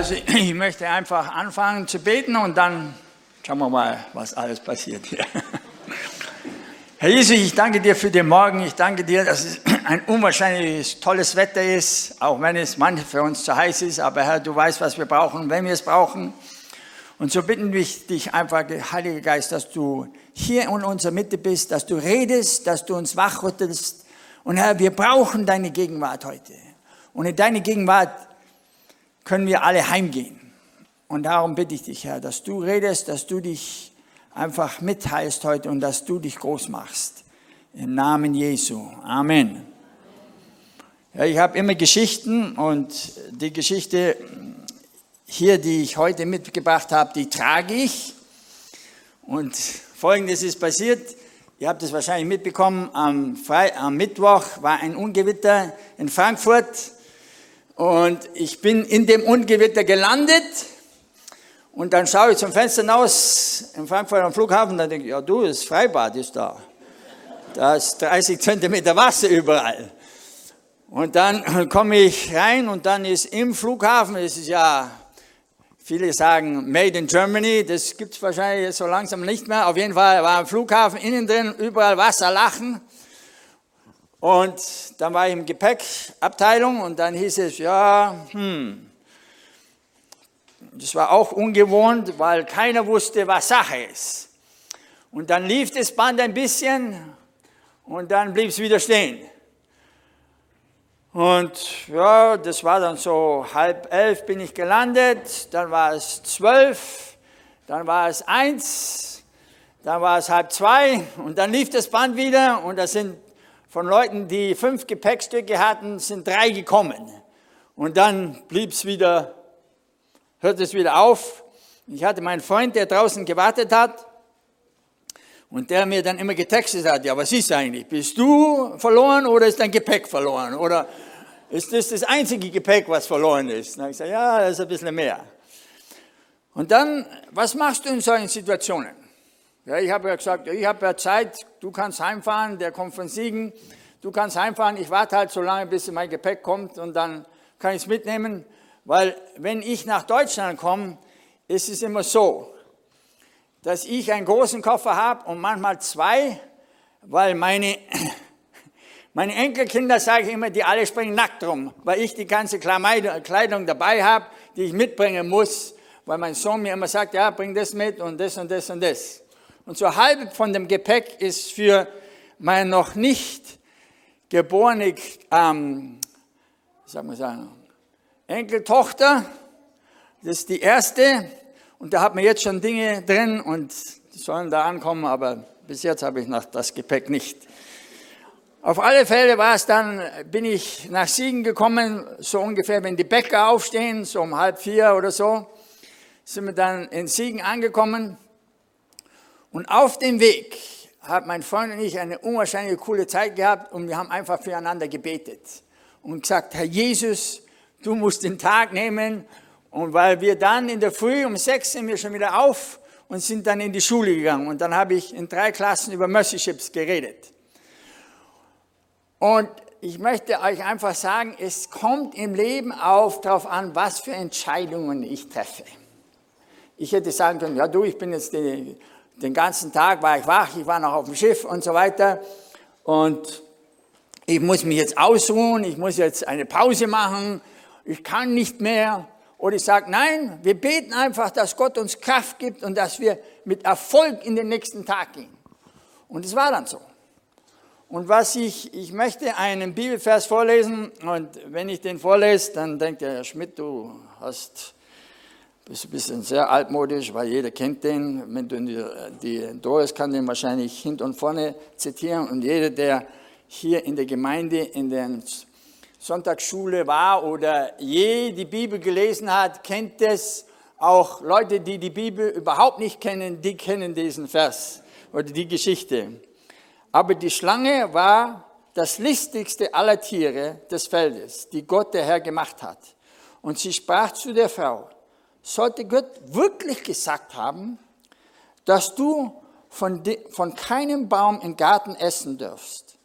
also ich möchte einfach anfangen zu beten und dann schauen wir mal, was alles passiert hier. Herr Jesus, ich danke dir für den Morgen. Ich danke dir, dass es ein unwahrscheinlich tolles Wetter ist, auch wenn es manchmal für uns zu heiß ist. Aber Herr, du weißt, was wir brauchen, wenn wir es brauchen. Und so bitten wir dich einfach, Heiliger Geist, dass du hier in unserer Mitte bist, dass du redest, dass du uns wachrüttelst. Und Herr, wir brauchen deine Gegenwart heute. Und in deine Gegenwart können wir alle heimgehen. Und darum bitte ich dich, Herr, dass du redest, dass du dich einfach mitteilst heute und dass du dich groß machst. Im Namen Jesu. Amen. Ja, ich habe immer Geschichten und die Geschichte hier, die ich heute mitgebracht habe, die trage ich. Und Folgendes ist passiert. Ihr habt es wahrscheinlich mitbekommen. Am, Fre am Mittwoch war ein Ungewitter in Frankfurt. Und ich bin in dem Ungewitter gelandet. Und dann schaue ich zum Fenster hinaus im Frankfurter am Flughafen. Dann denke ich, ja du, das Freibad ist da. Da ist 30 Zentimeter Wasser überall. Und dann komme ich rein und dann ist im Flughafen, es ist ja, viele sagen Made in Germany, das gibt es wahrscheinlich so langsam nicht mehr. Auf jeden Fall war im Flughafen innen drin überall Wasser lachen. Und dann war ich im Gepäckabteilung und dann hieß es, ja, hm, das war auch ungewohnt, weil keiner wusste, was Sache ist. Und dann lief das Band ein bisschen und dann blieb es wieder stehen. Und ja, das war dann so halb elf bin ich gelandet, dann war es zwölf, dann war es eins, dann war es halb zwei und dann lief das Band wieder und da sind von Leuten, die fünf Gepäckstücke hatten, sind drei gekommen. Und dann blieb es wieder, hört es wieder auf. Ich hatte meinen Freund, der draußen gewartet hat. Und der mir dann immer getextet hat, ja, was ist eigentlich? Bist du verloren oder ist dein Gepäck verloren? Oder ist das das einzige Gepäck, was verloren ist? Dann habe ich gesagt, ja, das ist ein bisschen mehr. Und dann, was machst du in solchen Situationen? Ja, ich habe ja gesagt, ich habe ja Zeit, du kannst heimfahren, der kommt von Siegen, du kannst heimfahren, ich warte halt so lange, bis mein Gepäck kommt und dann kann ich es mitnehmen, weil wenn ich nach Deutschland komme, ist es immer so, dass ich einen großen Koffer habe und manchmal zwei, weil meine, meine Enkelkinder, sage ich immer, die alle springen nackt rum, weil ich die ganze Kleidung dabei habe, die ich mitbringen muss, weil mein Sohn mir immer sagt, ja, bring das mit und das und das und das. Und so halb von dem Gepäck ist für meine noch nicht geborene, ähm, soll man sagen, Enkeltochter. Das ist die erste. Und da hat man jetzt schon Dinge drin und die sollen da ankommen, aber bis jetzt habe ich noch das Gepäck nicht. Auf alle Fälle war es dann, bin ich nach Siegen gekommen, so ungefähr, wenn die Bäcker aufstehen, so um halb vier oder so, sind wir dann in Siegen angekommen. Und auf dem Weg hat mein Freund und ich eine unwahrscheinlich coole Zeit gehabt und wir haben einfach füreinander gebetet und gesagt, Herr Jesus, du musst den Tag nehmen. Und weil wir dann in der Früh um sechs sind wir schon wieder auf und sind dann in die Schule gegangen. Und dann habe ich in drei Klassen über Mercy Ships geredet. Und ich möchte euch einfach sagen, es kommt im Leben auf darauf an, was für Entscheidungen ich treffe. Ich hätte sagen können, ja du, ich bin jetzt die, den ganzen Tag war ich wach, ich war noch auf dem Schiff und so weiter. Und ich muss mich jetzt ausruhen, ich muss jetzt eine Pause machen, ich kann nicht mehr. Oder ich sage, nein, wir beten einfach, dass Gott uns Kraft gibt und dass wir mit Erfolg in den nächsten Tag gehen. Und es war dann so. Und was ich, ich möchte einen Bibelvers vorlesen und wenn ich den vorlese, dann denkt der Herr Schmidt, du hast ist ein bisschen sehr altmodisch, weil jeder kennt den. Wenn du die, Doris kann den wahrscheinlich hinten und vorne zitieren und jeder, der hier in der Gemeinde in der Sonntagsschule war oder je die Bibel gelesen hat, kennt es. Auch Leute, die die Bibel überhaupt nicht kennen, die kennen diesen Vers oder die Geschichte. Aber die Schlange war das listigste aller Tiere des Feldes, die Gott der Herr gemacht hat. Und sie sprach zu der Frau, sollte Gott wirklich gesagt haben, dass du von, de, von keinem Baum im Garten essen dürfst.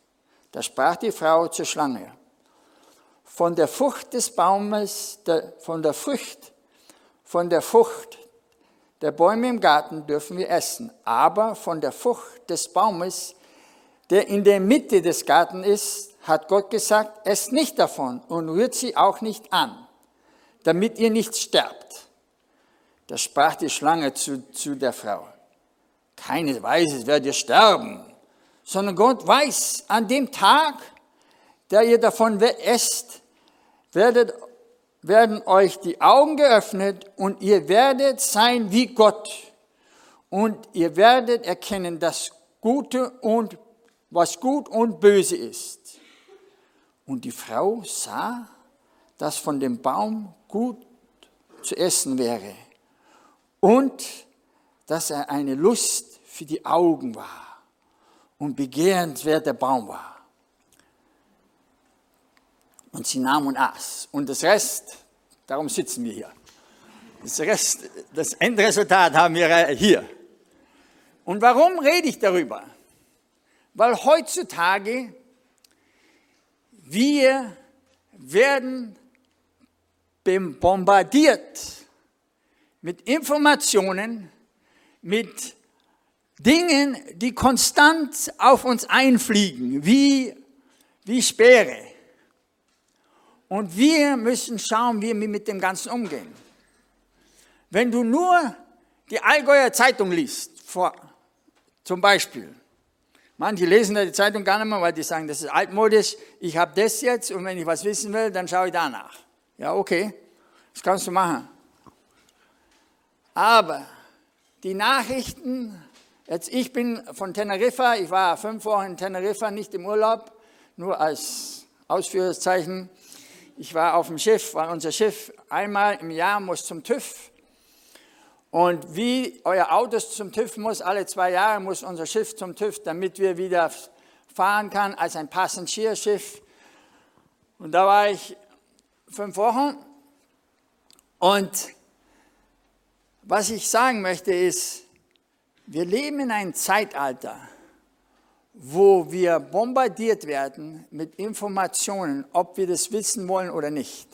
Da sprach die Frau zur Schlange, von der Frucht des Baumes, der, von der Frucht von der Frucht der Bäume im Garten dürfen wir essen, aber von der Frucht des Baumes, der in der Mitte des Gartens ist, hat Gott gesagt, esst nicht davon und rührt sie auch nicht an, damit ihr nicht sterbt. Da sprach die Schlange zu, zu der Frau, keine Weise werdet ihr sterben, sondern Gott weiß, an dem Tag, da ihr davon esst, werdet, werden euch die Augen geöffnet und ihr werdet sein wie Gott. Und ihr werdet erkennen, das Gute und was gut und böse ist. Und die Frau sah, dass von dem Baum gut zu essen wäre und dass er eine Lust für die Augen war und begehrenswerter Baum war. Und sie nahm und aß. Und das Rest, darum sitzen wir hier. Das Rest, das Endresultat haben wir hier. Und warum rede ich darüber? Weil heutzutage wir werden bombardiert mit Informationen, mit Dingen, die konstant auf uns einfliegen, wie, wie Speere. Und wir müssen schauen, wie wir mit dem Ganzen umgehen. Wenn du nur die Allgäuer Zeitung liest, vor, zum Beispiel, manche lesen die Zeitung gar nicht mehr, weil die sagen, das ist altmodisch, ich habe das jetzt und wenn ich was wissen will, dann schaue ich danach. Ja, okay, das kannst du machen. Aber die Nachrichten, jetzt ich bin von Teneriffa, ich war fünf Wochen in Teneriffa, nicht im Urlaub, nur als Ausführungszeichen. Ich war auf dem Schiff, weil unser Schiff einmal im Jahr muss zum TÜV. Und wie euer Auto zum TÜV muss, alle zwei Jahre muss unser Schiff zum TÜV, damit wir wieder fahren kann als ein Passagierschiff. Und da war ich fünf Wochen. Und was ich sagen möchte ist, wir leben in einem Zeitalter, wo wir bombardiert werden mit Informationen, ob wir das wissen wollen oder nicht.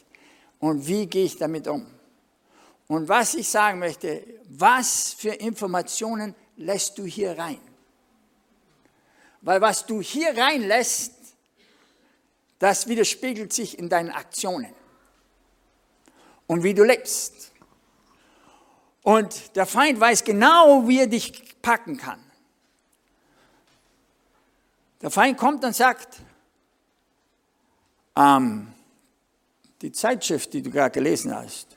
Und wie gehe ich damit um? Und was ich sagen möchte, was für Informationen lässt du hier rein? Weil was du hier reinlässt, das widerspiegelt sich in deinen Aktionen und wie du lebst. Und der Feind weiß genau, wie er dich packen kann. Der Feind kommt und sagt, ähm, die Zeitschrift, die du gerade gelesen hast,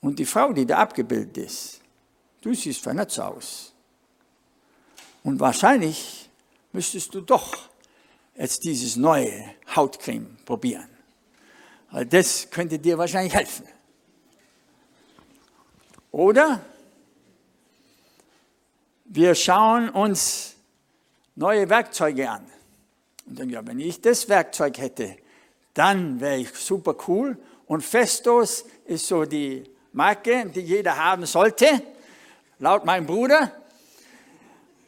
und die Frau, die da abgebildet ist, du siehst vernetzt aus. Und wahrscheinlich müsstest du doch jetzt dieses neue Hautcreme probieren. Weil das könnte dir wahrscheinlich helfen. Oder wir schauen uns neue Werkzeuge an. Und dann, ja, wenn ich das Werkzeug hätte, dann wäre ich super cool. Und Festos ist so die Marke, die jeder haben sollte, laut meinem Bruder.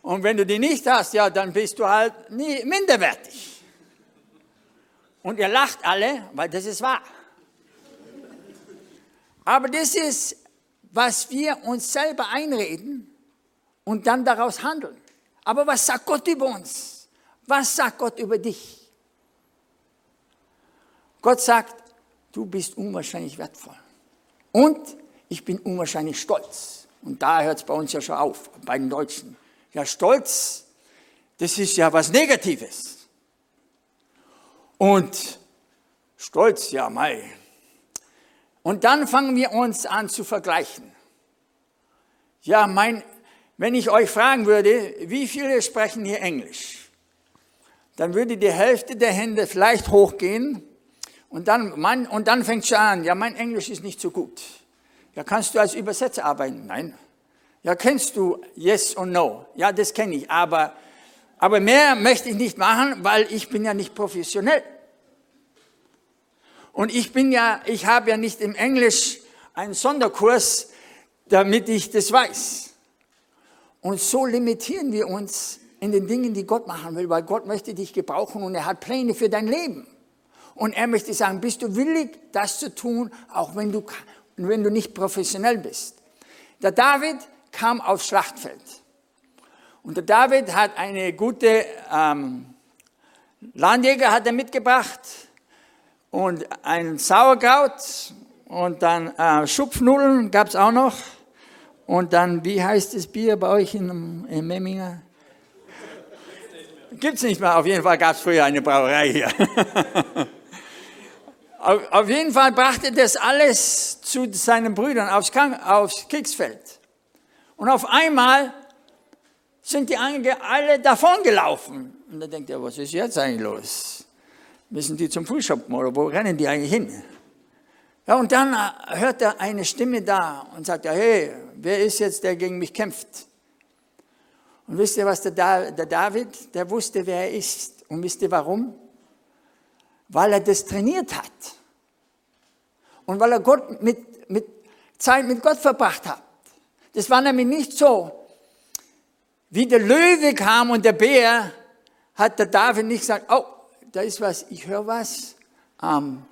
Und wenn du die nicht hast, ja, dann bist du halt nie minderwertig. Und ihr lacht alle, weil das ist wahr. Aber das ist, was wir uns selber einreden und dann daraus handeln. Aber was sagt Gott über uns? Was sagt Gott über dich? Gott sagt, du bist unwahrscheinlich wertvoll. Und ich bin unwahrscheinlich stolz. Und da hört es bei uns ja schon auf, bei den Deutschen. Ja, Stolz, das ist ja was Negatives. Und Stolz, ja, mei. Und dann fangen wir uns an zu vergleichen. Ja, mein wenn ich euch fragen würde, wie viele sprechen hier Englisch, dann würde die Hälfte der Hände vielleicht hochgehen und dann, mein, und dann fängt schon an, ja, mein Englisch ist nicht so gut. Ja, kannst du als Übersetzer arbeiten? Nein. Ja, kennst du Yes und No? Ja, das kenne ich, aber, aber mehr möchte ich nicht machen, weil ich bin ja nicht professionell. Und ich bin ja, ich habe ja nicht im Englisch einen Sonderkurs, damit ich das weiß. Und so limitieren wir uns in den Dingen, die Gott machen will, weil Gott möchte dich gebrauchen und er hat Pläne für dein Leben. Und er möchte sagen, bist du willig, das zu tun, auch wenn du wenn du nicht professionell bist. Der David kam aufs Schlachtfeld. Und der David hat eine gute ähm, Landjäger hat er mitgebracht und ein Sauerkraut und dann äh, Schupfnudeln gab es auch noch. Und dann, wie heißt das Bier bei euch in, in Memminger? Gibt es nicht mehr. Auf jeden Fall gab es früher eine Brauerei hier. auf, auf, jeden Fall brachte das alles zu seinen Brüdern aufs, aufs Kriegsfeld. Und auf einmal sind die alle davongelaufen. Und da denkt er, was ist jetzt eigentlich los? Müssen die zum Frühschoppen oder wo rennen die eigentlich hin? Ja, und dann äh, hört er eine Stimme da und sagt, hey, wer ist jetzt, der gegen mich kämpft? Und wisst ihr, was der, der David, der wusste, wer er ist. Und wisst ihr warum? Weil er das trainiert hat. Und weil er Gott mit, mit Zeit mit Gott verbracht hat. Das war nämlich nicht so, wie der Löwe kam und der Bär, hat der David nicht gesagt, oh, da ist was, ich höre was. Ähm,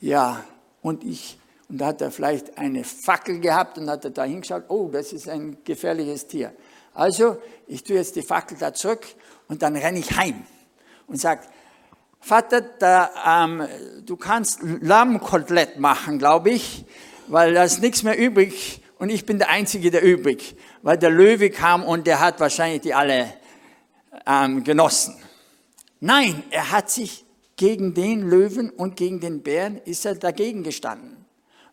ja, und ich, und da hat er vielleicht eine Fackel gehabt und hat er da hingeschaut, oh, das ist ein gefährliches Tier. Also, ich tue jetzt die Fackel da zurück und dann renne ich heim und sage, Vater, da, ähm, du kannst Lammkotelett machen, glaube ich, weil da ist nichts mehr übrig und ich bin der Einzige, der übrig, weil der Löwe kam und der hat wahrscheinlich die alle ähm, genossen. Nein, er hat sich gegen den Löwen und gegen den Bären ist er dagegen gestanden.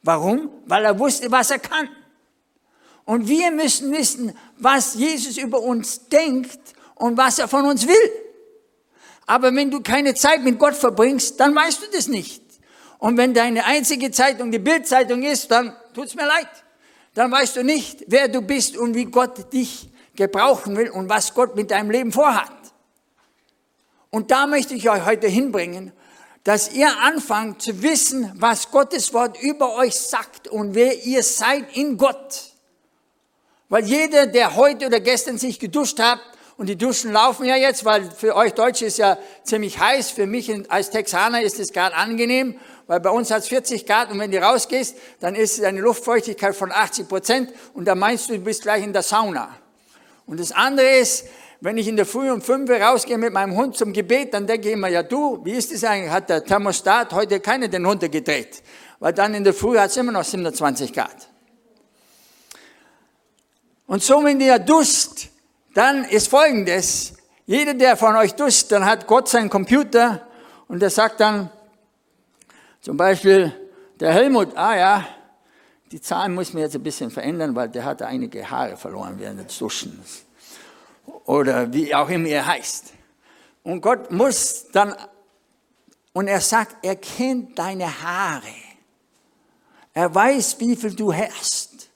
Warum? Weil er wusste, was er kann. Und wir müssen wissen, was Jesus über uns denkt und was er von uns will. Aber wenn du keine Zeit mit Gott verbringst, dann weißt du das nicht. Und wenn deine einzige Zeitung die Bildzeitung ist, dann tut's mir leid. Dann weißt du nicht, wer du bist und wie Gott dich gebrauchen will und was Gott mit deinem Leben vorhat. Und da möchte ich euch heute hinbringen, dass ihr anfangt zu wissen, was Gottes Wort über euch sagt und wer ihr seid in Gott. Weil jeder, der heute oder gestern sich geduscht hat, und die Duschen laufen ja jetzt, weil für euch Deutsche ist ja ziemlich heiß, für mich als Texaner ist es gerade angenehm, weil bei uns hat es 40 Grad und wenn du rausgehst, dann ist es eine Luftfeuchtigkeit von 80 Prozent und da meinst du, du bist gleich in der Sauna. Und das andere ist, wenn ich in der Früh um fünf rausgehe mit meinem Hund zum Gebet, dann denke ich immer, ja du, wie ist das eigentlich? Hat der Thermostat heute keine den runtergedreht? Weil dann in der Früh hat es immer noch 27 Grad. Und so, wenn ihr duscht, dann ist Folgendes. Jeder, der von euch duscht, dann hat Gott seinen Computer und der sagt dann, zum Beispiel der Helmut, ah ja, die Zahlen muss man jetzt ein bisschen verändern, weil der hat einige Haare verloren während des Duschens oder wie auch immer er heißt. Und Gott muss dann, und er sagt, er kennt deine Haare. Er weiß, wie viel du hast.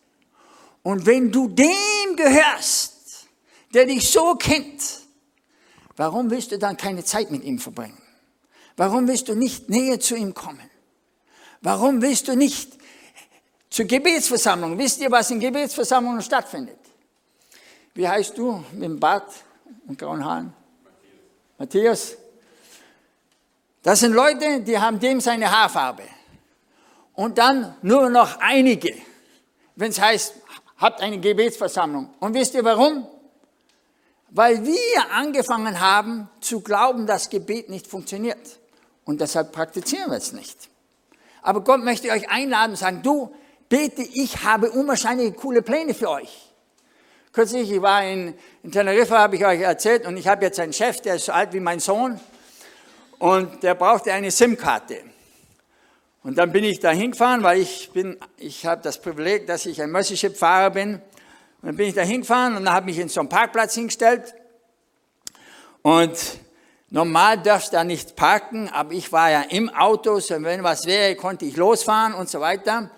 Und wenn du dem gehörst, der dich so kennt, warum willst du dann keine Zeit mit ihm verbringen? Warum willst du nicht näher zu ihm kommen? Warum willst du nicht zur Gebetsversammlung? Wisst ihr, was in Gebetsversammlungen stattfindet? Wie heißt du mit dem Bart und grauen Haaren? Matthias. Matthias. Das sind Leute, die haben dem seine Haarfarbe. Und dann nur noch einige, wenn es heißt, habt eine Gebetsversammlung. Und wisst ihr warum? Weil wir angefangen haben zu glauben, dass Gebet nicht funktioniert. Und deshalb praktizieren wir es nicht. Aber Gott möchte euch einladen und sagen, du, bete, ich habe unwahrscheinlich coole Pläne für euch. Kürzlich, ich war in, in Teneriffa, habe ich euch erzählt, und ich habe jetzt einen Chef, der ist so alt wie mein Sohn, und der brauchte eine SIM-Karte. Und dann bin ich da hingefahren, weil ich bin, ich habe das Privileg, dass ich ein Mercy-Ship-Fahrer bin. Und dann bin ich da hingefahren und habe mich in so einen Parkplatz hingestellt. Und normal darfst du da nicht parken, aber ich war ja im Auto, so wenn was wäre, konnte ich losfahren und so weiter.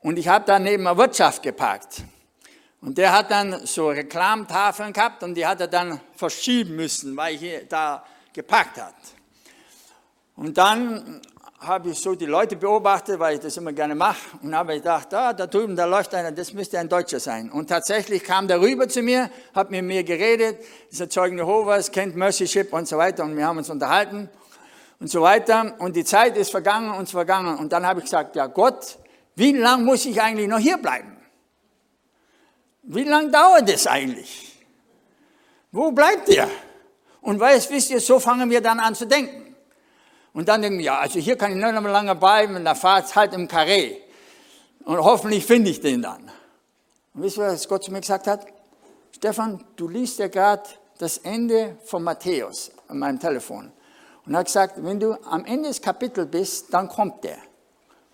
Und ich habe da neben der Wirtschaft geparkt. Und der hat dann so Reklamtafeln gehabt und die hat er dann verschieben müssen, weil ich da geparkt hat. Und dann habe ich so die Leute beobachtet, weil ich das immer gerne mache, und habe gedacht, ah, da drüben, da läuft einer, das müsste ein Deutscher sein. Und tatsächlich kam der rüber zu mir, hat mit mir geredet, ist ein Zeugen Jehovas, kennt Mercy Ship und so weiter, und wir haben uns unterhalten und so weiter. Und die Zeit ist vergangen und vergangen. Und dann habe ich gesagt, ja Gott, wie lange muss ich eigentlich noch hier bleiben? Wie lange dauert es eigentlich? Wo bleibt ihr? Und weißt, wisst ihr, so fangen wir dann an zu denken. Und dann denken wir, ja, also hier kann ich nicht mehr lange bleiben, und dann fahrt halt im Karree. Und hoffentlich finde ich den dann. Und wisst ihr, was Gott zu mir gesagt hat? Stefan, du liest ja gerade das Ende von Matthäus an meinem Telefon. Und er hat gesagt, wenn du am Ende des Kapitels bist, dann kommt der.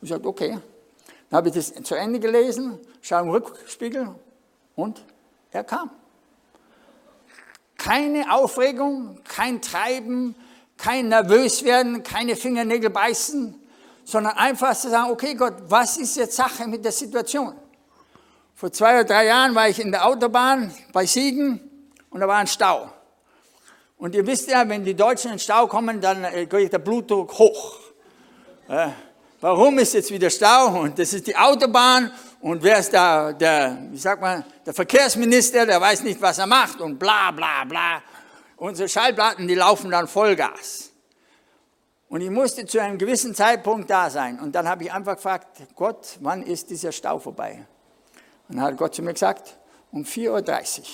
Ich sagte, okay. Dann habe ich das zu Ende gelesen, schaue im Rückspiegel und er kam. Keine Aufregung, kein Treiben, kein nervös werden, keine Fingernägel beißen, sondern einfach zu sagen, okay Gott, was ist jetzt Sache mit der Situation? Vor zwei oder drei Jahren war ich in der Autobahn bei Siegen und da war ein Stau. Und ihr wisst ja, wenn die Deutschen in den Stau kommen, dann äh, geht der Blutdruck hoch. Äh, warum ist jetzt wieder Stau? Und das ist die Autobahn und wer ist da, der, wie sagt man, der Verkehrsminister, der weiß nicht, was er macht und bla bla bla. Unsere Schallplatten, die laufen dann Vollgas. Und ich musste zu einem gewissen Zeitpunkt da sein. Und dann habe ich einfach gefragt, Gott, wann ist dieser Stau vorbei? Und dann hat Gott zu mir gesagt, um 4.30 Uhr.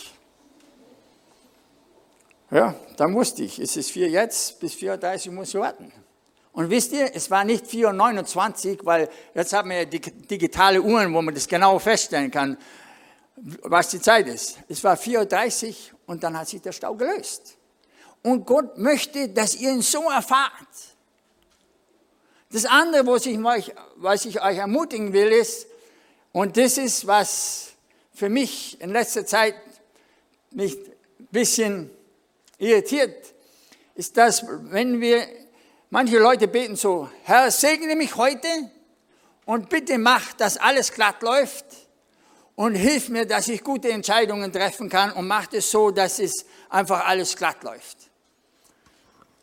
Ja, dann wusste ich, es ist 4 jetzt, bis 4.30 Uhr muss ich warten. Und wisst ihr, es war nicht 4.29 Uhr, weil jetzt haben wir ja digitale Uhren, wo man das genau feststellen kann, was die Zeit ist. Es war 4.30 Uhr und dann hat sich der Stau gelöst. Und Gott möchte, dass ihr ihn so erfahrt. Das andere, was ich, euch, was ich euch ermutigen will, ist, und das ist, was für mich in letzter Zeit mich ein bisschen irritiert, ist, dass wenn wir, manche Leute beten so, Herr, segne mich heute und bitte mach, dass alles glatt läuft und hilf mir, dass ich gute Entscheidungen treffen kann und mach es so, dass es einfach alles glatt läuft.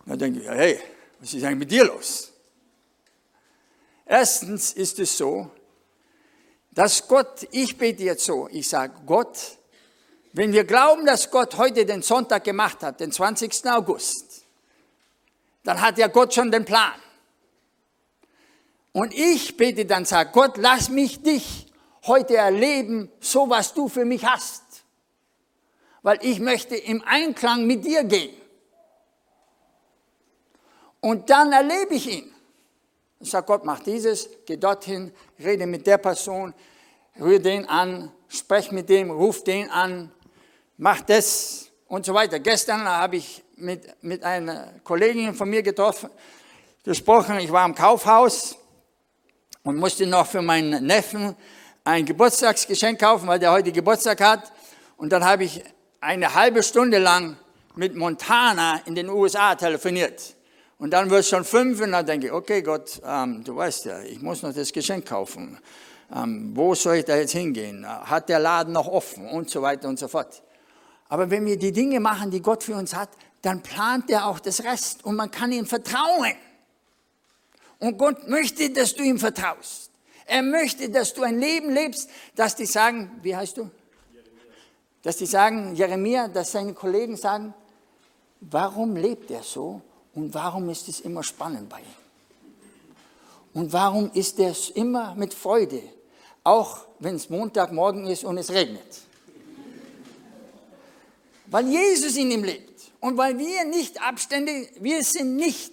Da denke ich, hey, was ist eigentlich mit dir los? Erstens ist es so, dass Gott, ich bete jetzt so, ich sage, Gott, wenn wir glauben, dass Gott heute den Sonntag gemacht hat, den 20. August, dann hat ja Gott schon den Plan. Und ich bete dann, sage Gott, lass mich dich heute erleben, so was du für mich hast. Weil ich möchte im Einklang mit dir gehen. Und dann erlebe ich ihn. Ich sage, Gott, mach dieses, geh dorthin, rede mit der Person, rühre den an, sprech mit dem, ruf den an, mach das und so weiter. Gestern habe ich mit, mit einer Kollegin von mir getroffen, gesprochen. Ich war im Kaufhaus und musste noch für meinen Neffen ein Geburtstagsgeschenk kaufen, weil der heute Geburtstag hat. Und dann habe ich eine halbe Stunde lang mit Montana in den USA telefoniert. Und dann wird es schon fünf und dann denke ich, okay Gott, ähm, du weißt ja, ich muss noch das Geschenk kaufen. Ähm, wo soll ich da jetzt hingehen? Hat der Laden noch offen? Und so weiter und so fort. Aber wenn wir die Dinge machen, die Gott für uns hat, dann plant er auch das Rest und man kann ihm vertrauen. Und Gott möchte, dass du ihm vertraust. Er möchte, dass du ein Leben lebst, dass die sagen, wie heißt du? Jeremia. Dass die sagen, Jeremia, dass seine Kollegen sagen, warum lebt er so und warum ist es immer spannend bei ihm? Und warum ist er immer mit Freude, auch wenn es Montagmorgen ist und es regnet? weil Jesus in ihm lebt und weil wir nicht Abstände, wir sind nicht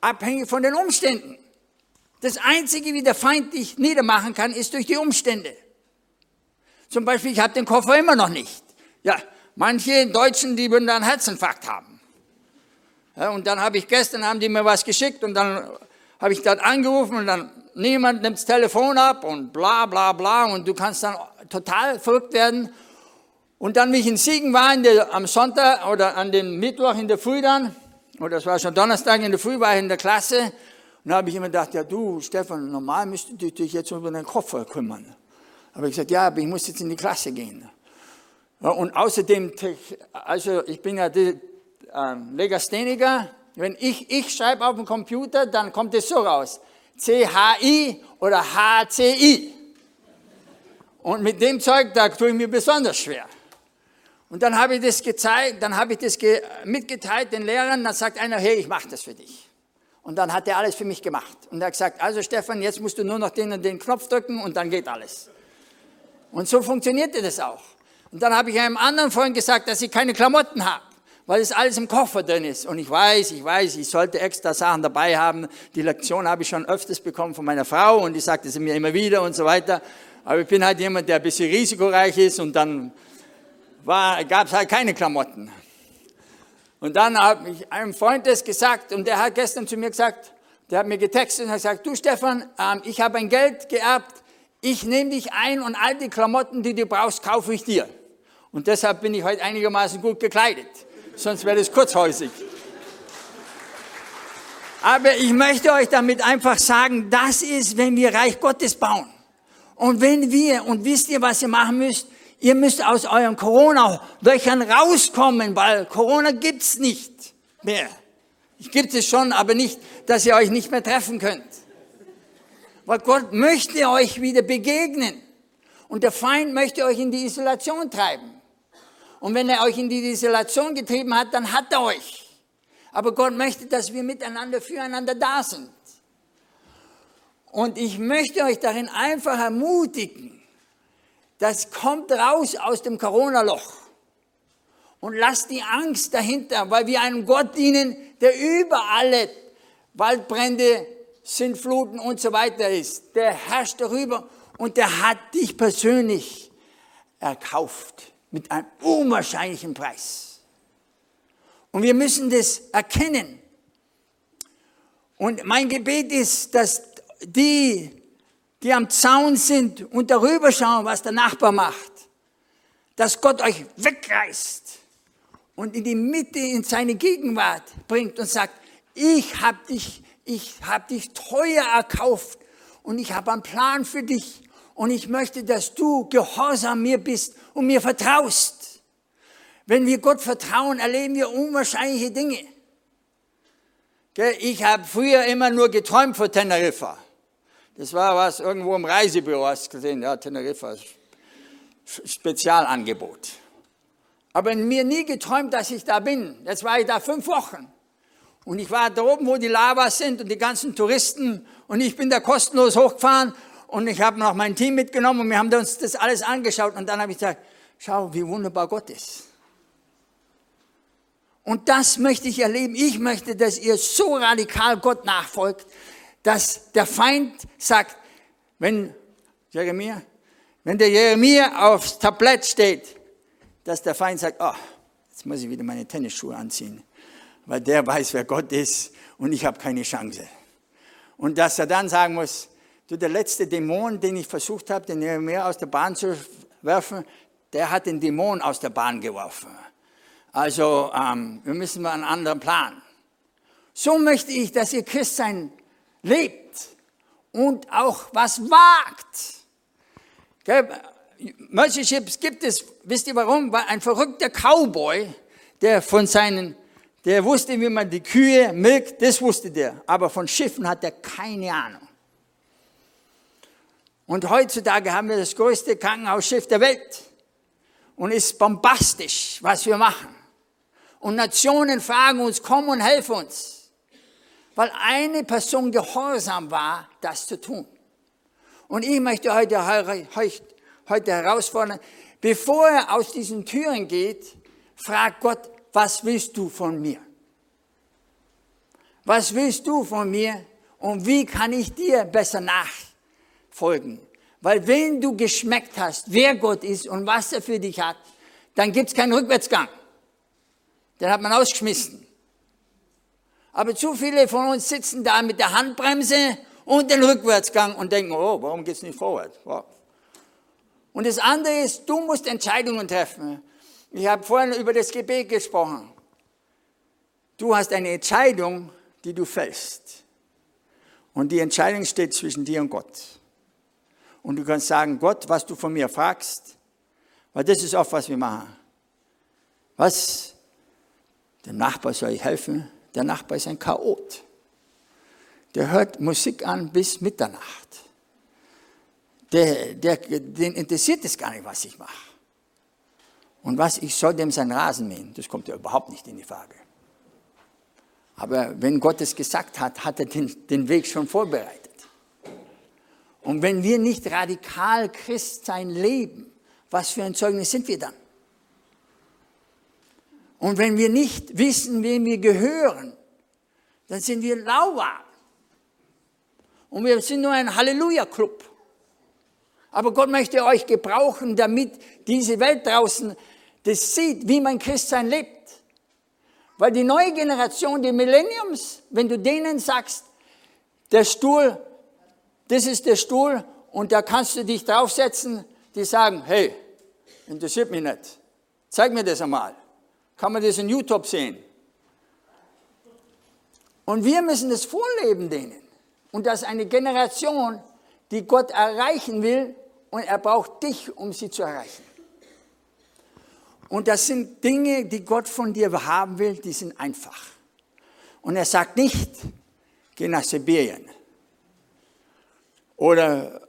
abhängig von den Umständen. Das Einzige, wie der Feind dich niedermachen kann, ist durch die Umstände. Zum Beispiel, ich habe den Koffer immer noch nicht. Ja, manche Deutschen, die würden da einen Herzinfarkt haben. Ja, und dann habe ich gestern, haben die mir was geschickt und dann habe ich dort angerufen und dann niemand nimmt das Telefon ab und bla bla bla und du kannst dann total verrückt werden und dann, wie ich in Siegen war, der, am Sonntag oder an den Mittwoch in der Früh dann, oder das war schon Donnerstag in der Früh, war ich in der Klasse. Und da habe ich immer gedacht, ja du, Stefan, normal müsstest du dich jetzt über deinen Koffer kümmern. Aber ich gesagt, ja, aber ich muss jetzt in die Klasse gehen. Und außerdem, also ich bin ja die, äh, Legastheniker. Wenn ich, ich schreibe auf dem Computer, dann kommt es so raus. C-H-I oder H-C-I. Und mit dem Zeug, da tue ich mir besonders schwer. Und dann habe ich das gezeigt, dann habe ich das mitgeteilt den Lehrern, dann sagt einer, hey, ich mache das für dich. Und dann hat er alles für mich gemacht. Und er hat gesagt, also Stefan, jetzt musst du nur noch den und den Knopf drücken und dann geht alles. Und so funktionierte das auch. Und dann habe ich einem anderen Freund gesagt, dass ich keine Klamotten habe, weil es alles im Koffer drin ist. Und ich weiß, ich weiß, ich sollte extra Sachen dabei haben. Die Lektion habe ich schon öfters bekommen von meiner Frau und die sagte sie mir immer wieder und so weiter. Aber ich bin halt jemand, der ein bisschen risikoreich ist und dann gab es halt keine Klamotten. Und dann habe ich einem Freund das gesagt und der hat gestern zu mir gesagt, der hat mir getextet und hat gesagt, du Stefan, ähm, ich habe ein Geld geerbt, ich nehme dich ein und all die Klamotten, die du brauchst, kaufe ich dir. Und deshalb bin ich heute einigermaßen gut gekleidet. Sonst wäre das kurzhäusig. Aber ich möchte euch damit einfach sagen, das ist, wenn wir Reich Gottes bauen. Und wenn wir, und wisst ihr, was ihr machen müsst? Ihr müsst aus euren Corona-Löchern rauskommen, weil Corona gibt's nicht mehr. Gibt es schon, aber nicht, dass ihr euch nicht mehr treffen könnt. Weil Gott möchte euch wieder begegnen. Und der Feind möchte euch in die Isolation treiben. Und wenn er euch in die Isolation getrieben hat, dann hat er euch. Aber Gott möchte, dass wir miteinander, füreinander da sind. Und ich möchte euch darin einfach ermutigen, das kommt raus aus dem Corona-Loch. Und lasst die Angst dahinter, weil wir einem Gott dienen, der über alle Waldbrände, Sintfluten und so weiter ist. Der herrscht darüber und der hat dich persönlich erkauft mit einem unwahrscheinlichen Preis. Und wir müssen das erkennen. Und mein Gebet ist, dass die, die am Zaun sind und darüber schauen, was der Nachbar macht, dass Gott euch wegreißt und in die Mitte in seine Gegenwart bringt und sagt, ich habe dich, ich habe dich teuer erkauft und ich habe einen Plan für dich und ich möchte, dass du gehorsam mir bist und mir vertraust. Wenn wir Gott vertrauen, erleben wir unwahrscheinliche Dinge. Ich habe früher immer nur geträumt von Teneriffa. Das war was irgendwo im Reisebüro, hast gesehen, ja, Teneriffa, Spezialangebot. Aber mir nie geträumt, dass ich da bin. Jetzt war ich da fünf Wochen. Und ich war da oben, wo die Lavas sind und die ganzen Touristen. Und ich bin da kostenlos hochgefahren. Und ich habe noch mein Team mitgenommen und wir haben uns das alles angeschaut. Und dann habe ich gesagt, schau, wie wunderbar Gott ist. Und das möchte ich erleben. Ich möchte, dass ihr so radikal Gott nachfolgt, dass der Feind sagt, wenn Jeremia, wenn der Jeremia aufs Tablett steht, dass der Feind sagt, oh, jetzt muss ich wieder meine Tennisschuhe anziehen, weil der weiß, wer Gott ist und ich habe keine Chance. Und dass er dann sagen muss, du, der letzte Dämon, den ich versucht habe, den Jeremia aus der Bahn zu werfen, der hat den Dämon aus der Bahn geworfen. Also ähm, wir müssen mal einen anderen Plan. So möchte ich, dass ihr Christsein lebt und auch was wagt. Mercy Ships gibt es, wisst ihr warum? Weil ein verrückter Cowboy, der von seinen, der wusste, wie man die Kühe milkt, das wusste der. Aber von Schiffen hat er keine Ahnung. Und heutzutage haben wir das größte Krankenhausschiff der Welt. Und ist bombastisch, was wir machen. Und Nationen fragen uns, komm und helf uns weil eine Person gehorsam war, das zu tun. Und ich möchte heute, heute herausfordern, bevor er aus diesen Türen geht, fragt Gott, was willst du von mir? Was willst du von mir und wie kann ich dir besser nachfolgen? Weil wenn du geschmeckt hast, wer Gott ist und was er für dich hat, dann gibt es keinen Rückwärtsgang. Den hat man ausgeschmissen. Aber zu viele von uns sitzen da mit der Handbremse und den Rückwärtsgang und denken, oh, warum geht's nicht vorwärts? Wow. Und das andere ist, du musst Entscheidungen treffen. Ich habe vorhin über das Gebet gesprochen. Du hast eine Entscheidung, die du fällst. Und die Entscheidung steht zwischen dir und Gott. Und du kannst sagen, Gott, was du von mir fragst, weil das ist oft, was wir machen. Was? Dem Nachbar soll ich helfen? Der Nachbar ist ein Chaot. Der hört Musik an bis Mitternacht. Der, der, den interessiert es gar nicht, was ich mache. Und was, ich soll dem sein Rasen mähen, das kommt ja überhaupt nicht in die Frage. Aber wenn Gott es gesagt hat, hat er den, den Weg schon vorbereitet. Und wenn wir nicht radikal Christsein leben, was für ein Zeugnis sind wir dann? Und wenn wir nicht wissen, wem wir gehören, dann sind wir lauwarm. Und wir sind nur ein Halleluja-Club. Aber Gott möchte euch gebrauchen, damit diese Welt draußen das sieht, wie mein Christsein lebt. Weil die neue Generation, die Millenniums, wenn du denen sagst, der Stuhl, das ist der Stuhl und da kannst du dich draufsetzen, die sagen, hey, interessiert mich nicht. Zeig mir das einmal. Kann man das in YouTube sehen? Und wir müssen das vorleben denen. Und das ist eine Generation, die Gott erreichen will und er braucht dich, um sie zu erreichen. Und das sind Dinge, die Gott von dir haben will, die sind einfach. Und er sagt nicht, geh nach Sibirien. Oder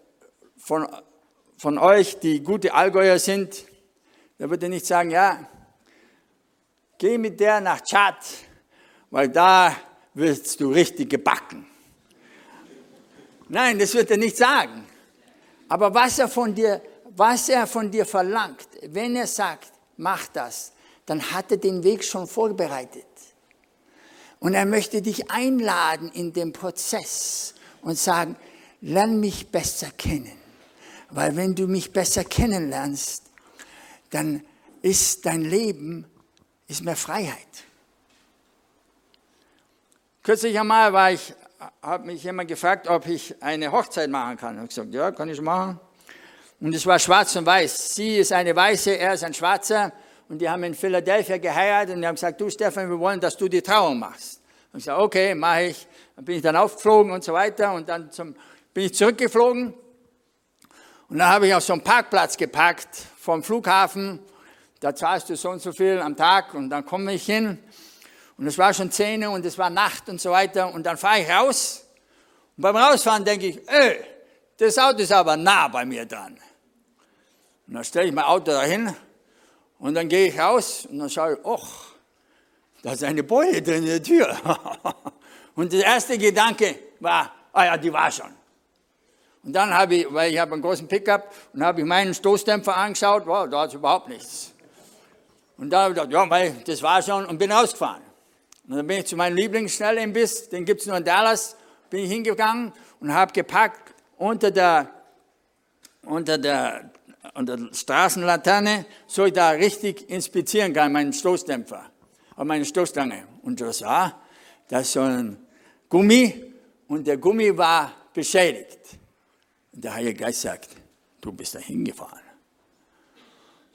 von, von euch, die gute Allgäuer sind, da wird er nicht sagen, ja, geh mit der nach Tschad, weil da wirst du richtig gebacken. Nein, das wird er nicht sagen. Aber was er von dir, was er von dir verlangt, wenn er sagt, mach das, dann hat er den Weg schon vorbereitet. Und er möchte dich einladen in den Prozess und sagen, lern mich besser kennen. Weil wenn du mich besser kennenlernst, dann ist dein Leben, ist mehr Freiheit. Kürzlich einmal war ich hat mich jemand gefragt, ob ich eine Hochzeit machen kann. Ich habe gesagt, ja, kann ich machen. Und es war schwarz und weiß. Sie ist eine Weiße, er ist ein Schwarzer. Und die haben in Philadelphia geheiratet und die haben gesagt, du Stefan, wir wollen, dass du die Trauung machst. Und ich sage, okay, mache ich. Dann bin ich dann aufgeflogen und so weiter und dann zum, bin ich zurückgeflogen. Und dann habe ich auf so einen Parkplatz geparkt vom Flughafen. Da zahlst du so und so viel am Tag und dann komme ich hin und es war schon zehn und es war Nacht und so weiter. Und dann fahre ich raus. Und beim Rausfahren denke ich, ey, das Auto ist aber nah bei mir dran. Und dann stelle ich mein Auto dahin und dann gehe ich raus und dann schaue ich, ach, da ist eine Beule drin in der Tür. und der erste Gedanke war, ah ja, die war schon. Und dann habe ich, weil ich habe einen großen Pickup und habe ich meinen Stoßdämpfer angeschaut, wow, da ist überhaupt nichts. Und dann habe ich gedacht, ja, weil das war schon und bin rausgefahren. Und dann bin ich zu meinem Lieblingsschnellimbiss, den gibt es nur in Dallas, bin ich hingegangen und habe gepackt unter der, unter der, unter der Straßenlaterne, so ich da richtig inspizieren kann, meinen Stoßdämpfer, und meine Stoßstange. Und das war, das ist so ein Gummi und der Gummi war beschädigt. Und der Heilige Geist sagt, du bist da hingefahren.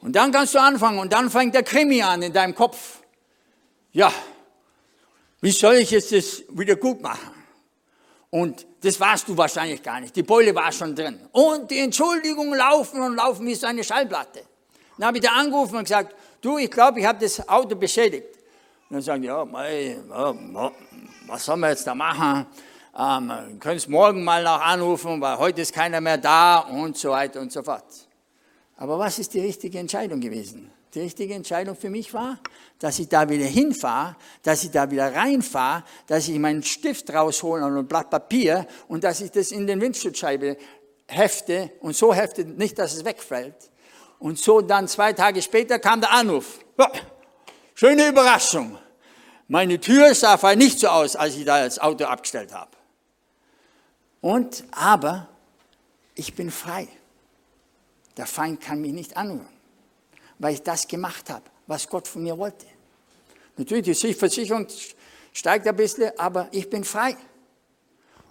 Und dann kannst du anfangen und dann fängt der Krimi an in deinem Kopf. Ja, wie soll ich jetzt das wieder gut machen? Und das warst du wahrscheinlich gar nicht. Die Beule war schon drin. Und die Entschuldigungen laufen und laufen wie so eine Schallplatte. Dann habe ich da angerufen und gesagt, du, ich glaube, ich habe das Auto beschädigt. Und dann sagen die, ja, mei, was sollen wir jetzt da machen? Ähm, können es morgen mal noch anrufen, weil heute ist keiner mehr da und so weiter und so fort. Aber was ist die richtige Entscheidung gewesen? Die richtige Entscheidung für mich war, dass ich da wieder hinfahre, dass ich da wieder reinfahre, dass ich meinen Stift raushole und ein Blatt Papier und dass ich das in den Windschutzscheibe hefte und so hefte, nicht, dass es wegfällt. Und so dann zwei Tage später kam der Anruf. Ja, schöne Überraschung. Meine Tür sah nicht so aus, als ich da das Auto abgestellt habe. Und, aber, ich bin frei. Der Feind kann mich nicht anrühren weil ich das gemacht habe, was Gott von mir wollte. Natürlich, die Versicherung steigt ein bisschen, aber ich bin frei.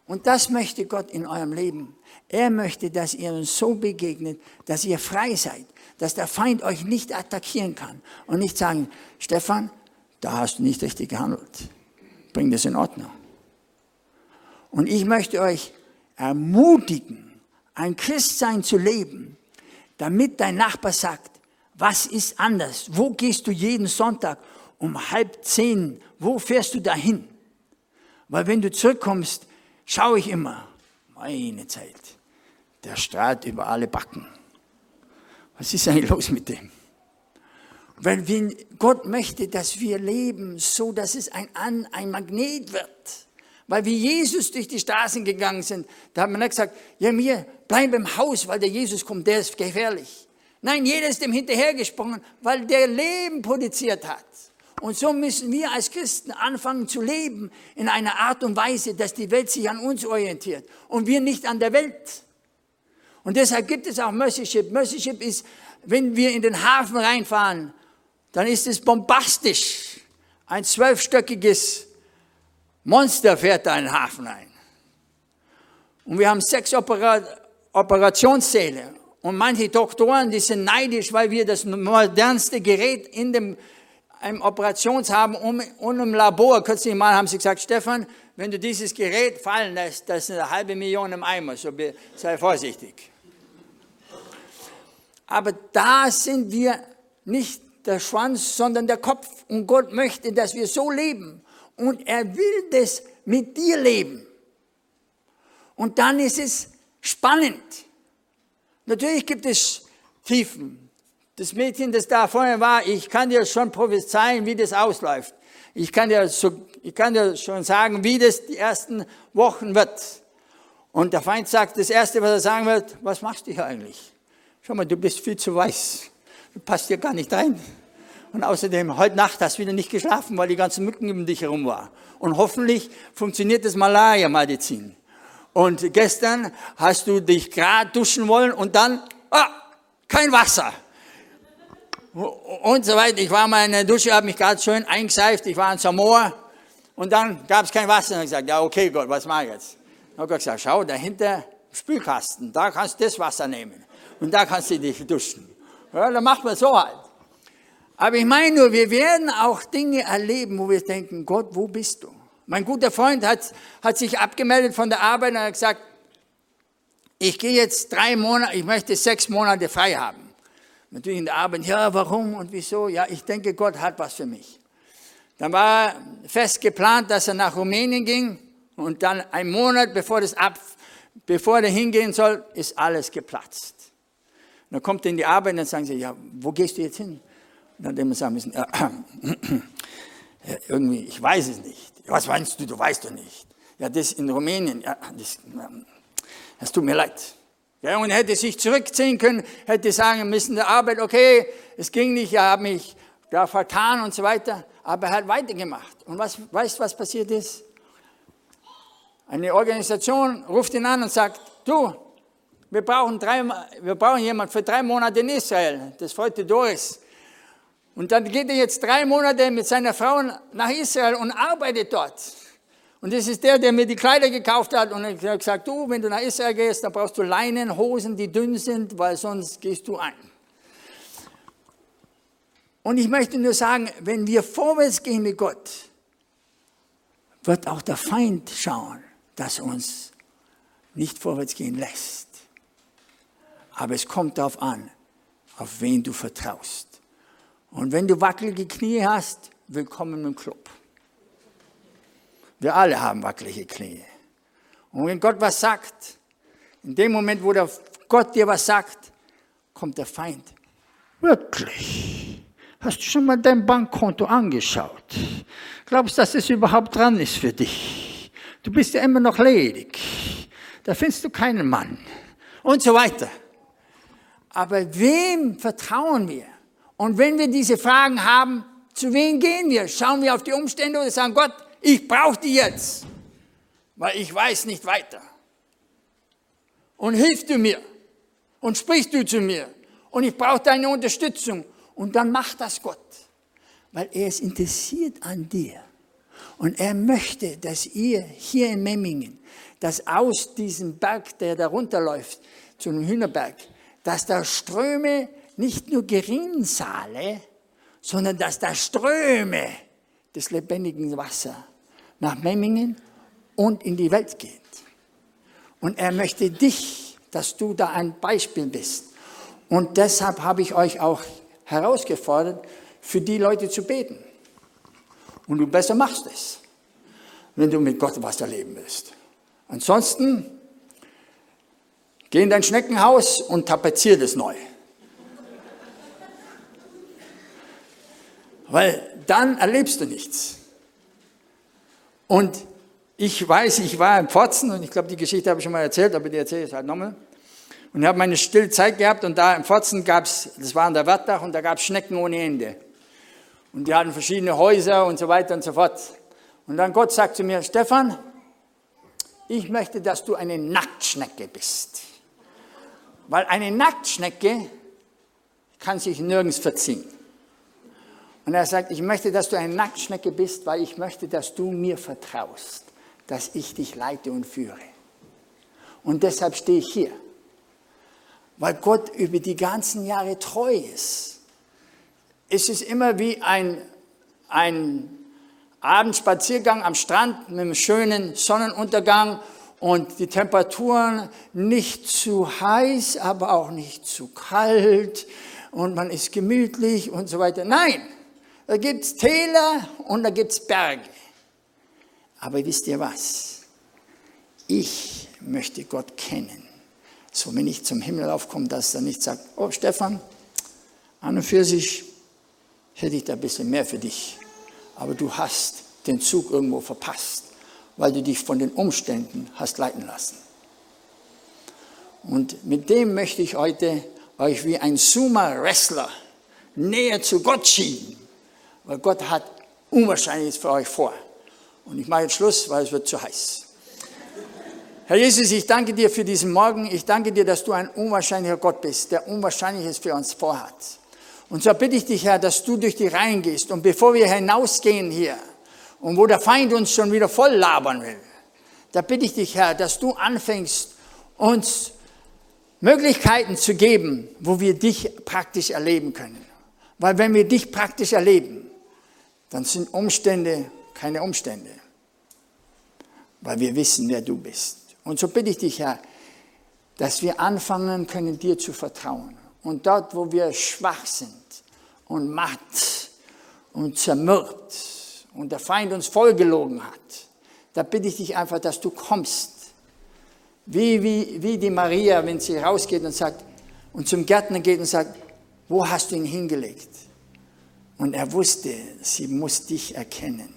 Und das möchte Gott in eurem Leben. Er möchte, dass ihr uns so begegnet, dass ihr frei seid, dass der Feind euch nicht attackieren kann und nicht sagen, Stefan, da hast du nicht richtig gehandelt. Bring das in Ordnung. Und ich möchte euch ermutigen, ein Christsein zu leben, damit dein Nachbar sagt, was ist anders? Wo gehst du jeden Sonntag um halb zehn? Wo fährst du dahin? Weil wenn du zurückkommst, schaue ich immer, meine Zeit, der strahlt über alle Backen. Was ist eigentlich los mit dem? Weil wir, Gott möchte, dass wir leben, so dass es ein, ein Magnet wird. Weil wie Jesus durch die Straßen gegangen sind, da hat man nicht gesagt, ja, mir bleib im Haus, weil der Jesus kommt, der ist gefährlich. Nein, jeder ist dem hinterhergesprungen, weil der Leben produziert hat. Und so müssen wir als Christen anfangen zu leben in einer Art und Weise, dass die Welt sich an uns orientiert und wir nicht an der Welt. Und deshalb gibt es auch Mercyship. Mercyship ist, wenn wir in den Hafen reinfahren, dann ist es bombastisch. Ein zwölfstöckiges Monster fährt da in den Hafen ein. Und wir haben sechs Opera Operationssäle. Und manche Doktoren, die sind neidisch, weil wir das modernste Gerät in dem im Operationshaben und im Labor. Kürzlich mal haben sie gesagt, Stefan, wenn du dieses Gerät fallen lässt, das ist eine halbe Million im Eimer, so sei vorsichtig. Aber da sind wir nicht der Schwanz, sondern der Kopf. Und Gott möchte, dass wir so leben. Und er will das mit dir leben. Und dann ist es spannend. Natürlich gibt es Tiefen. Das Mädchen, das da vorne war, ich kann dir schon prophezeien, wie das ausläuft. Ich kann dir, so, ich kann dir schon sagen, wie das die ersten Wochen wird. Und der Feind sagt, das Erste, was er sagen wird, was machst du hier eigentlich? Schau mal, du bist viel zu weiß. Du passt hier gar nicht rein. Und außerdem, heute Nacht hast du wieder nicht geschlafen, weil die ganzen Mücken um dich herum waren. Und hoffentlich funktioniert das Malaria-Medizin. Und gestern hast du dich gerade duschen wollen und dann, ah, kein Wasser. Und so weiter. Ich war mal in der Dusche, habe mich gerade schön eingeseift, ich war in Samoa. Und dann gab es kein Wasser. Und ich gesagt, ja, okay, Gott, was mache ich jetzt? Dann habe Gott gesagt, schau, dahinter Spülkasten, da kannst du das Wasser nehmen und da kannst du dich duschen. Ja, dann macht man so halt. Aber ich meine nur, wir werden auch Dinge erleben, wo wir denken, Gott, wo bist du? Mein guter Freund hat, hat sich abgemeldet von der Arbeit und hat gesagt, ich gehe jetzt drei Monate, ich möchte sechs Monate frei haben. Natürlich in der Arbeit, ja, warum und wieso? Ja, ich denke, Gott hat was für mich. Dann war fest geplant, dass er nach Rumänien ging und dann ein Monat bevor, das ab, bevor er hingehen soll, ist alles geplatzt. Dann kommt er in die Arbeit und dann sagen sie, ja, wo gehst du jetzt hin? Und dann immer sagen müssen, ja, irgendwie, ich weiß es nicht. Was meinst du, du weißt doch nicht. Ja, das in Rumänien, ja, das, das tut mir leid. Ja, und hätte sich zurückziehen können, hätte sagen müssen, der Arbeit, okay, es ging nicht, er hat mich da vertan und so weiter. Aber er hat weitergemacht. Und was, weißt du, was passiert ist? Eine Organisation ruft ihn an und sagt, du, wir brauchen, drei, wir brauchen jemanden für drei Monate in Israel. Das freute Doris. Und dann geht er jetzt drei Monate mit seiner Frau nach Israel und arbeitet dort. Und das ist der, der mir die Kleider gekauft hat und er hat gesagt, du, wenn du nach Israel gehst, dann brauchst du Leinenhosen, die dünn sind, weil sonst gehst du ein. Und ich möchte nur sagen, wenn wir vorwärts gehen mit Gott, wird auch der Feind schauen, dass uns nicht vorwärts gehen lässt. Aber es kommt darauf an, auf wen du vertraust. Und wenn du wackelige Knie hast, willkommen im Club. Wir alle haben wackelige Knie. Und wenn Gott was sagt, in dem Moment, wo der Gott dir was sagt, kommt der Feind. Wirklich? Hast du schon mal dein Bankkonto angeschaut? Glaubst du, dass es überhaupt dran ist für dich? Du bist ja immer noch ledig. Da findest du keinen Mann. Und so weiter. Aber wem vertrauen wir? Und wenn wir diese Fragen haben, zu wem gehen wir? Schauen wir auf die Umstände und sagen, Gott, ich brauche die jetzt, weil ich weiß nicht weiter. Und hilf du mir und sprich du zu mir und ich brauche deine Unterstützung. Und dann macht das Gott, weil er ist interessiert an dir. Und er möchte, dass ihr hier in Memmingen, dass aus diesem Berg, der da runterläuft, zu einem Hühnerberg, dass da Ströme, nicht nur Gerinnsale, sondern dass da Ströme des lebendigen Wassers nach Memmingen und in die Welt geht. Und er möchte dich, dass du da ein Beispiel bist. Und deshalb habe ich euch auch herausgefordert, für die Leute zu beten. Und du besser machst es, wenn du mit Gott was erleben willst. Ansonsten Geh in dein Schneckenhaus und tapezier das neu. Weil dann erlebst du nichts. Und ich weiß, ich war im Pfotzen und ich glaube, die Geschichte habe ich schon mal erzählt, aber die erzähle ich halt nochmal. Und habe meine stille Zeit gehabt und da im Pfotzen gab es, das war an der Wattdach und da gab es Schnecken ohne Ende. Und die hatten verschiedene Häuser und so weiter und so fort. Und dann Gott sagt zu mir, Stefan, ich möchte, dass du eine Nacktschnecke bist. Weil eine Nacktschnecke kann sich nirgends verziehen. Und er sagt, ich möchte, dass du eine Nacktschnecke bist, weil ich möchte, dass du mir vertraust, dass ich dich leite und führe. Und deshalb stehe ich hier. Weil Gott über die ganzen Jahre treu ist. Es ist immer wie ein, ein Abendspaziergang am Strand mit einem schönen Sonnenuntergang und die Temperaturen nicht zu heiß, aber auch nicht zu kalt und man ist gemütlich und so weiter. Nein, da gibt es Täler und da gibt es Berge. Aber wisst ihr was? Ich möchte Gott kennen. So, wenn ich zum Himmel aufkomme, dass er nicht sagt, oh Stefan, an und für sich hätte ich da ein bisschen mehr für dich. Aber du hast den Zug irgendwo verpasst, weil du dich von den Umständen hast leiten lassen. Und mit dem möchte ich heute euch wie ein Sumo-Wrestler näher zu Gott schieben. Weil Gott hat Unwahrscheinliches für euch vor. Und ich mache jetzt Schluss, weil es wird zu heiß. Herr Jesus, ich danke dir für diesen Morgen. Ich danke dir, dass du ein unwahrscheinlicher Gott bist, der Unwahrscheinliches für uns vorhat. Und so bitte ich dich, Herr, dass du durch die Reihen gehst. Und bevor wir hinausgehen hier und wo der Feind uns schon wieder voll labern will, da bitte ich dich, Herr, dass du anfängst, uns Möglichkeiten zu geben, wo wir dich praktisch erleben können. Weil wenn wir dich praktisch erleben, dann sind Umstände keine Umstände, weil wir wissen, wer du bist. Und so bitte ich dich, Herr, dass wir anfangen können, dir zu vertrauen. Und dort, wo wir schwach sind und matt und zermürbt und der Feind uns vollgelogen hat, da bitte ich dich einfach, dass du kommst. Wie, wie, wie die Maria, wenn sie rausgeht und sagt, und zum Gärtner geht und sagt, wo hast du ihn hingelegt? Und er wusste, sie muss dich erkennen.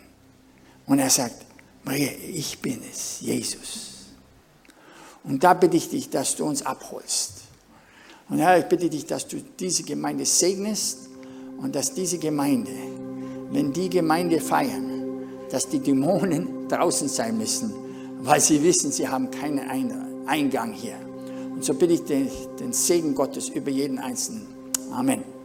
Und er sagt, Maria, ich bin es, Jesus. Und da bitte ich dich, dass du uns abholst. Und Herr, ich bitte dich, dass du diese Gemeinde segnest und dass diese Gemeinde, wenn die Gemeinde feiern, dass die Dämonen draußen sein müssen, weil sie wissen, sie haben keinen Eingang hier. Und so bitte ich den, den Segen Gottes über jeden Einzelnen. Amen.